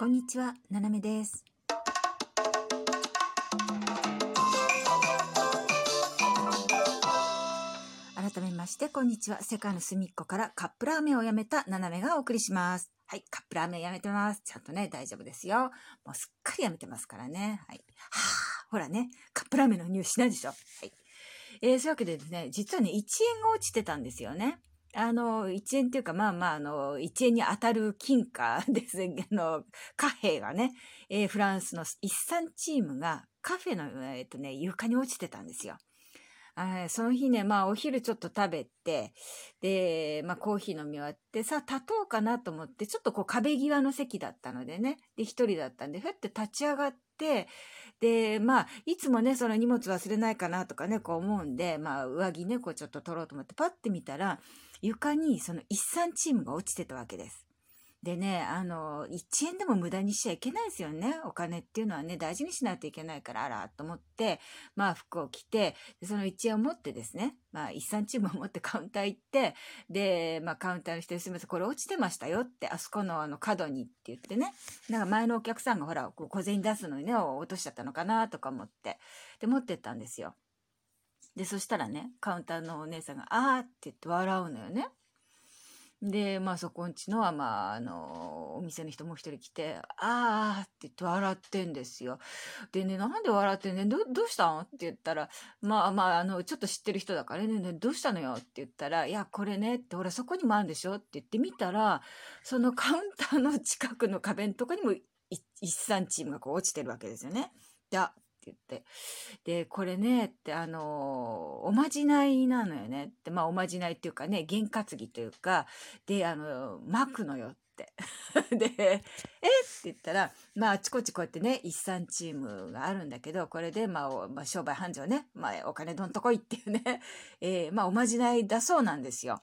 こんにちは、ななめです。改めまして、こんにちは。世界の隅っこからカップラーメンをやめたななめがお送りします。はい、カップラーメンやめてます。ちゃんとね、大丈夫ですよ。もうすっかりやめてますからね。はい。はあ、ほらね、カップラーメンの匂いしないでしょ。はい。えー、そういうわけでですね、実はね、1円が落ちてたんですよね。あの、1円っていうか、まあまあ、あの、1円に当たる金貨ですね。あの、貨幣がね、えーフランスの一産チームがカフェの、えっとね、床に落ちてたんですよ。その日ね、まあお昼ちょっと食べて、で、まあコーヒー飲み終わって、さあ立とうかなと思って、ちょっとこう壁際の席だったのでね、で一人だったんで、ふって立ち上がって、で、まあ、いつもね、その荷物忘れないかなとかね、こう思うんで、まあ上着ね、こうちょっと取ろうと思って、パッて見たら、床にその一産チームが落ちてたわけです。でね、あの、1円でも無駄にしちゃいけないですよね。お金っていうのはね、大事にしないといけないから、あら、と思って、まあ服を着て、その1円を持ってですね、まあ一産チームを持って カウンター行って、で、まあカウンターの人にすみません、これ落ちてましたよって、あそこのあの角にって言ってね、なんか前のお客さんがほら、小銭出すのにね、落としちゃったのかなとか思って、で、持ってったんですよ。で、そしたらね、カウンターのお姉さんが、あーって言って笑うのよね。で、まあそこんちのは、まあ、あの、お店の人もう一人来て、あーって言って笑ってんですよ。でね、なんで笑ってんねど、どうしたん？って言ったら、まあまあ、あの、ちょっと知ってる人だからね、ねどうしたのよ？って言ったら、いや、これねって、ほら、そこにもあるんでしょ？って言ってみたら、そのカウンターの近くの壁のとこにも一産チームがこう落ちてるわけですよね。で、言って。で、これね、って、あの、おまじないなのよねって、まあ、おまじないっていうかね、験担ぎというか、で、あの、巻くのよって。で、え？って言ったら、まあ、あちこちこうやってね、一産チームがあるんだけど、これで、まあ、まあ、商売繁盛ね、まあ、お金どんとこいっていうね、えーまあ、おまじないだそうなんですよ。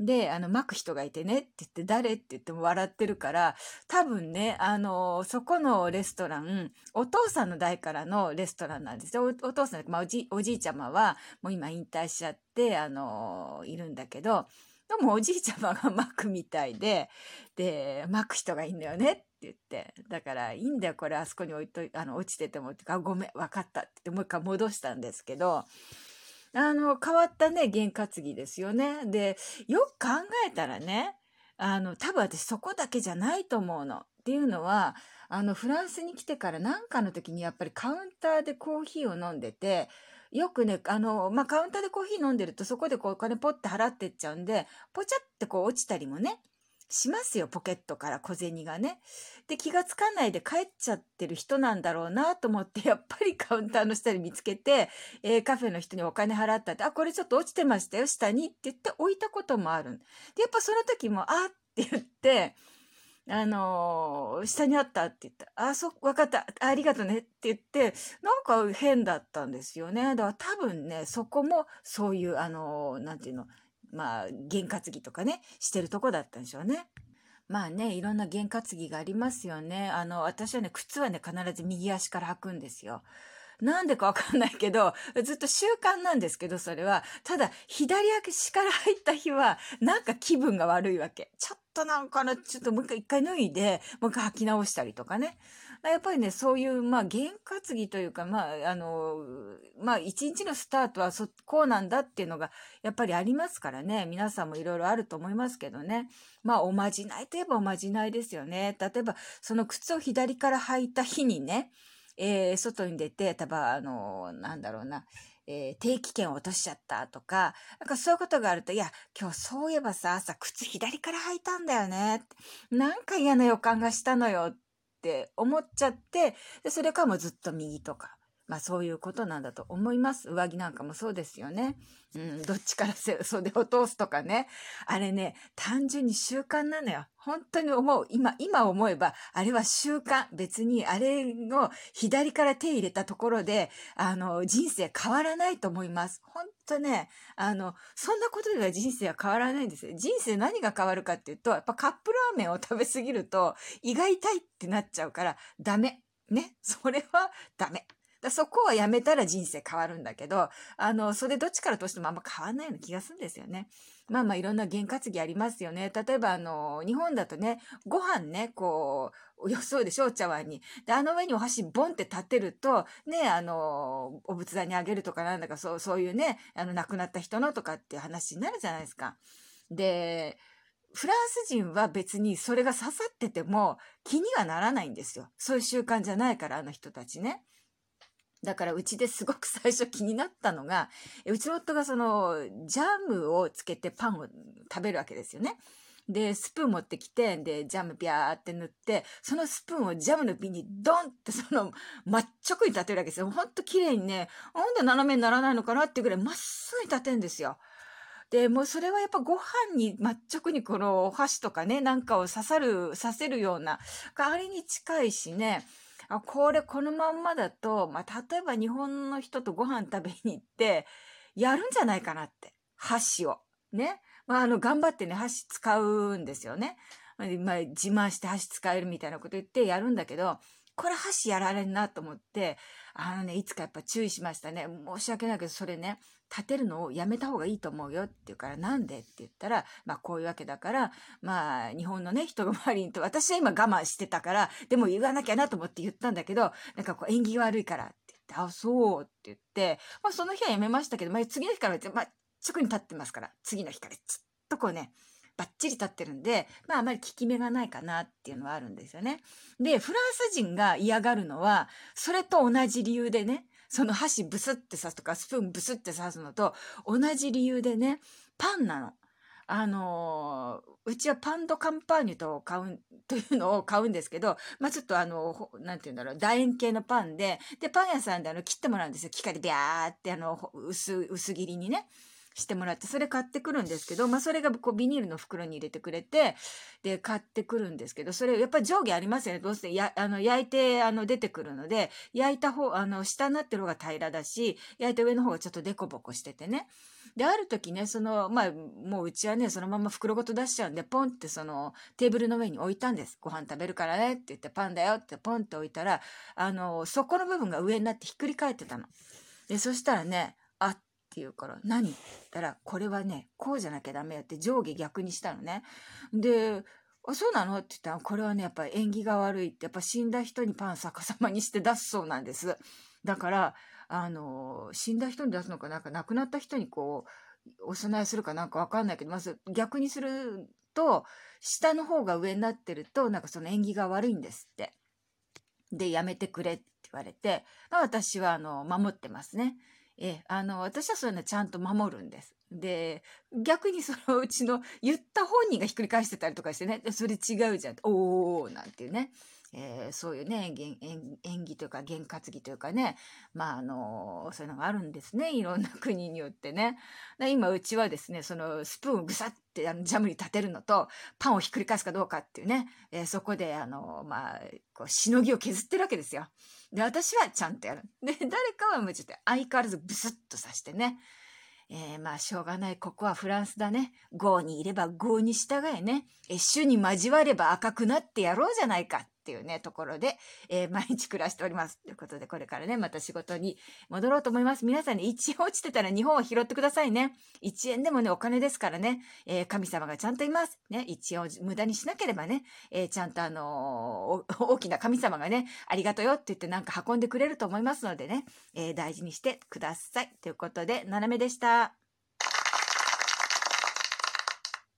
で、あの、巻く人がいてねって言って、誰って言っても笑ってるから、多分ね、あの、そこのレストラン、お父さんの代からのレストランなんですよ。お父さん、まあ、おじ、おじいちゃまは、もう今引退しちゃって、あの、いるんだけど、でもおじいちゃまが巻くみたいで、で、巻く人がいいんだよねって言って、だから、いいんだよ、これあそこに置いと、あの、落ちててもって、あ、ごめん、わかったって、もう一回戻したんですけど、あの、変わったね、験担ぎですよね。で、よく考えたらね、あの、多分私そこだけじゃないと思うの。っていうのは、あの、フランスに来てからなんかの時にやっぱりカウンターでコーヒーを飲んでて、よくね、あの、まあ、カウンターでコーヒー飲んでるとそこでこうお金ポッて払ってっちゃうんで、ポチャってこう落ちたりもね、しますよ、ポケットから小銭がね。で、気がつかないで帰っちゃってる人なんだろうなと思って、やっぱりカウンターの下に見つけて、えーカフェの人にお金払ったって、あ、これちょっと落ちてましたよ、下にって言って置いたこともある。で、やっぱその時も、あって言って、あのー下にあったって言った。あ、そ、わかった。ありがとねって言って、なんか変だったんですよね。だから多分ね、そこもそういう、あのーなんていうの、まあ、験担ぎとかね、してるとこだったんでしょうね。まあね、いろんな験担ぎがありますよね。あの、私はね、靴はね、必ず右足から履くんですよ。なんでかわかんないけど、ずっと習慣なんですけど、それは。ただ、左足から入った日は、なんか気分が悪いわけ。ちょっとなんかな、ちょっともう一回一回脱いで、もう一回履き直したりとかね。やっぱりね、そういう、まあ、験担ぎというか、まあ、あの、まあ、一日のスタートはそ、こうなんだっていうのが、やっぱりありますからね。皆さんもいろいろあると思いますけどね。まあ、おまじないといえばおまじないですよね。例えば、その靴を左から履いた日にね、えー外に出て、多分、あの、なんだろうな、えー定期券を落としちゃったとか、なんかそういうことがあると、いや、今日そういえばさ、朝靴左から履いたんだよね。なんか嫌な予感がしたのよっって思っちゃって、でそれからもずっと右とか。まあそういうことなんだと思います。上着なんかもそうですよね。うん、どっちから袖を通すとかね。あれね、単純に習慣なのよ。本当に思う。今、今思えば、あれは習慣。別に、あれを左から手入れたところで、あの、人生変わらないと思います。本当ね、あの、そんなことでは人生は変わらないんですよ。人生何が変わるかっていうと、やっぱカップラーメンを食べ過ぎると、胃が痛いってなっちゃうから、ダメ。ね。それはダメ。だそこはやめたら人生変わるんだけど、あの、それどっちからとしてもあんま変わんないような気がするんですよね。まあまあいろんな験担ぎありますよね。例えばあの、日本だとね、ご飯ね、こう、よそうでしょ、お茶碗に。で、あの上にお箸ボンって立てると、ね、あの、お仏壇にあげるとかなんだか、そう、そういうね、あの、亡くなった人のとかっていう話になるじゃないですか。で、フランス人は別にそれが刺さってても気にはならないんですよ。そういう習慣じゃないから、あの人たちね。だからうちですごく最初気になったのが、うちの夫がそのジャムをつけてパンを食べるわけですよね。で、スプーン持ってきて、で、ジャムビャーって塗って、そのスプーンをジャムの瓶にドンってその、真っ直に立てるわけですよ。ほんと綺麗にね、なんで斜めにならないのかなっていうぐらいまっすぐに立てるんですよ。で、もうそれはやっぱご飯に真っ直にこのお箸とかね、なんかを刺さる、刺せるような、あれに近いしね、あ、これこのまんまだと、まあ、例えば日本の人とご飯食べに行って、やるんじゃないかなって。箸を。ね。まあ、あの、頑張ってね、箸使うんですよね。まあ、自慢して箸使えるみたいなこと言ってやるんだけど、これ箸やられんなと思って、あのね、いつかやっぱ注意しましたね。申し訳ないけど、それね、立てるのをやめた方がいいと思うよって言うから、なんでって言ったら、まあこういうわけだから、まあ日本のね、人が周りにと、私は今我慢してたから、でも言わなきゃなと思って言ったんだけど、なんかこう縁起悪いからって言って、あ、そうって言って、まあその日はやめましたけど、まあ次の日から、まあ直に立ってますから、次の日からずっとこうね、バッチリ立ってるんで、まああまり効き目がないかなっていうのはあるんですよね。で、フランス人が嫌がるのは、それと同じ理由でね、その箸ブスって刺すとか、スプーンブスって刺すのと同じ理由でね、パンなの。あのー、うちはパンドカンパーニュと買う、というのを買うんですけど、まあ、ちょっとあの、なんて言うんだろう、楕円形のパンで、で、パン屋さんであの、切ってもらうんですよ。機械でビャーってあの、薄、薄切りにね。してもらって、それ買ってくるんですけど、まあそれがこうビニールの袋に入れてくれて、で、買ってくるんですけど、それやっぱり上下ありますよね。どうせや、あの、焼いて、あの、出てくるので、焼いた方、あの、下になってる方が平らだし、焼いた上の方がちょっとデコボコしててね。で、ある時ね、その、まあ、もううちはね、そのまま袋ごと出しちゃうんで、ポンってその、テーブルの上に置いたんです。ご飯食べるからねって言って、パンだよってポンって置いたら、あの、底の部分が上になってひっくり返ってたの。で、そしたらね、って言うから、何って言ったら、これはね、こうじゃなきゃダメよって上下逆にしたのね。で、あ、そうなの？って言ったら、これはね、やっぱ縁起が悪いって、やっぱ死んだ人にパン逆さまにして出すそうなんです。だから、あの、死んだ人に出すのかなんか亡くなった人にこう、お供えするかなんかわかんないけど、まず逆にすると、下の方が上になってると、なんかその縁起が悪いんですって。で、やめてくれって言われて、私はあの、守ってますね。え、あの、私はそういうのちゃんと守るんです。で、逆にそのうちの言った本人がひっくり返してたりとかしてね、それ違うじゃん。おーなんていうね。えー、そういうね演演技というか験担ぎというかねまああのそういうのがあるんですねいろんな国によってね今うちはですねそのスプーンをぐさってあのジャムに立てるのとパンをひっくり返すかどうかっていうね、えー、そこであのまあこうしのぎを削ってるわけですよで私はちゃんとやるで誰かはもうちょっと相変わらずブスッとさしてねえー、まあしょうがない。ここはフランスだね。豪にいれば豪に従えね。え、主に交われば赤くなってやろうじゃないか。っていうね、ところで、えー、毎日暮らしております。ということで、これからね、また仕事に戻ろうと思います。皆さんね、1円落ちてたら日本を拾ってくださいね。1円でもね、お金ですからね、えー、神様がちゃんといます。ね、1円を無駄にしなければね、えー、ちゃんとあの大きな神様がね、ありがとうよって言ってなんか運んでくれると思いますのでね、え大事にしてください。ということで、斜めでした。